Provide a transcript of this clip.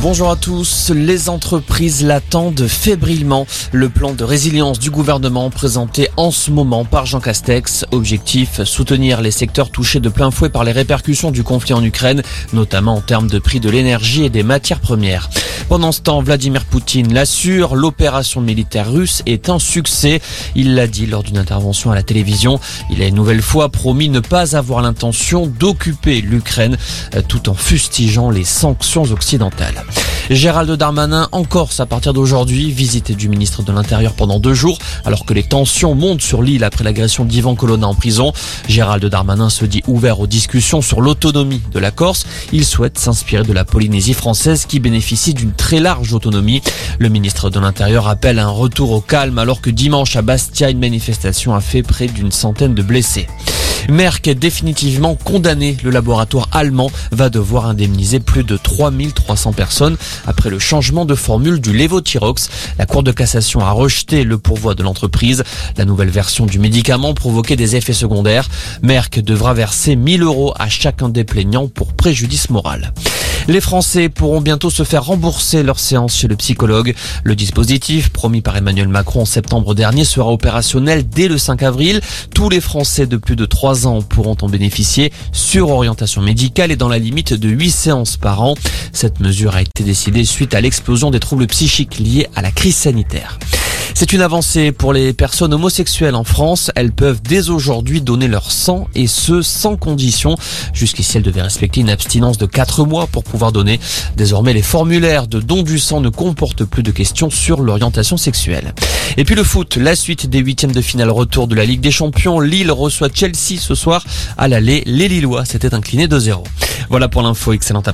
Bonjour à tous. Les entreprises l'attendent fébrilement. Le plan de résilience du gouvernement présenté en ce moment par Jean Castex. Objectif, soutenir les secteurs touchés de plein fouet par les répercussions du conflit en Ukraine, notamment en termes de prix de l'énergie et des matières premières. Pendant ce temps, Vladimir Poutine l'assure, l'opération militaire russe est un succès. Il l'a dit lors d'une intervention à la télévision. Il a une nouvelle fois promis ne pas avoir l'intention d'occuper l'Ukraine euh, tout en fustigeant les sanctions occidentales. Gérald Darmanin en Corse à partir d'aujourd'hui, visité du ministre de l'Intérieur pendant deux jours, alors que les tensions montent sur l'île après l'agression d'Ivan Colonna en prison. Gérald Darmanin se dit ouvert aux discussions sur l'autonomie de la Corse. Il souhaite s'inspirer de la Polynésie française qui bénéficie d'une très large autonomie. Le ministre de l'Intérieur appelle à un retour au calme alors que dimanche à Bastia, une manifestation a fait près d'une centaine de blessés. Merck est définitivement condamné. Le laboratoire allemand va devoir indemniser plus de 3300 personnes après le changement de formule du Levothyrox. La Cour de cassation a rejeté le pourvoi de l'entreprise. La nouvelle version du médicament provoquait des effets secondaires. Merck devra verser 1000 euros à chacun des plaignants pour préjudice moral. Les Français pourront bientôt se faire rembourser leur séance chez le psychologue. Le dispositif, promis par Emmanuel Macron en septembre dernier, sera opérationnel dès le 5 avril. Tous les Français de plus de 3 ans pourront en bénéficier sur orientation médicale et dans la limite de 8 séances par an. Cette mesure a été décidée suite à l'explosion des troubles psychiques liés à la crise sanitaire. C'est une avancée pour les personnes homosexuelles en France. Elles peuvent dès aujourd'hui donner leur sang et ce sans condition. Jusqu'ici, elles devaient respecter une abstinence de 4 mois pour pouvoir donner. Désormais, les formulaires de don du sang ne comportent plus de questions sur l'orientation sexuelle. Et puis le foot, la suite des huitièmes de finale retour de la Ligue des Champions. Lille reçoit Chelsea ce soir à l'aller. Les Lillois s'étaient inclinés 2-0. Voilà pour l'info. Excellent après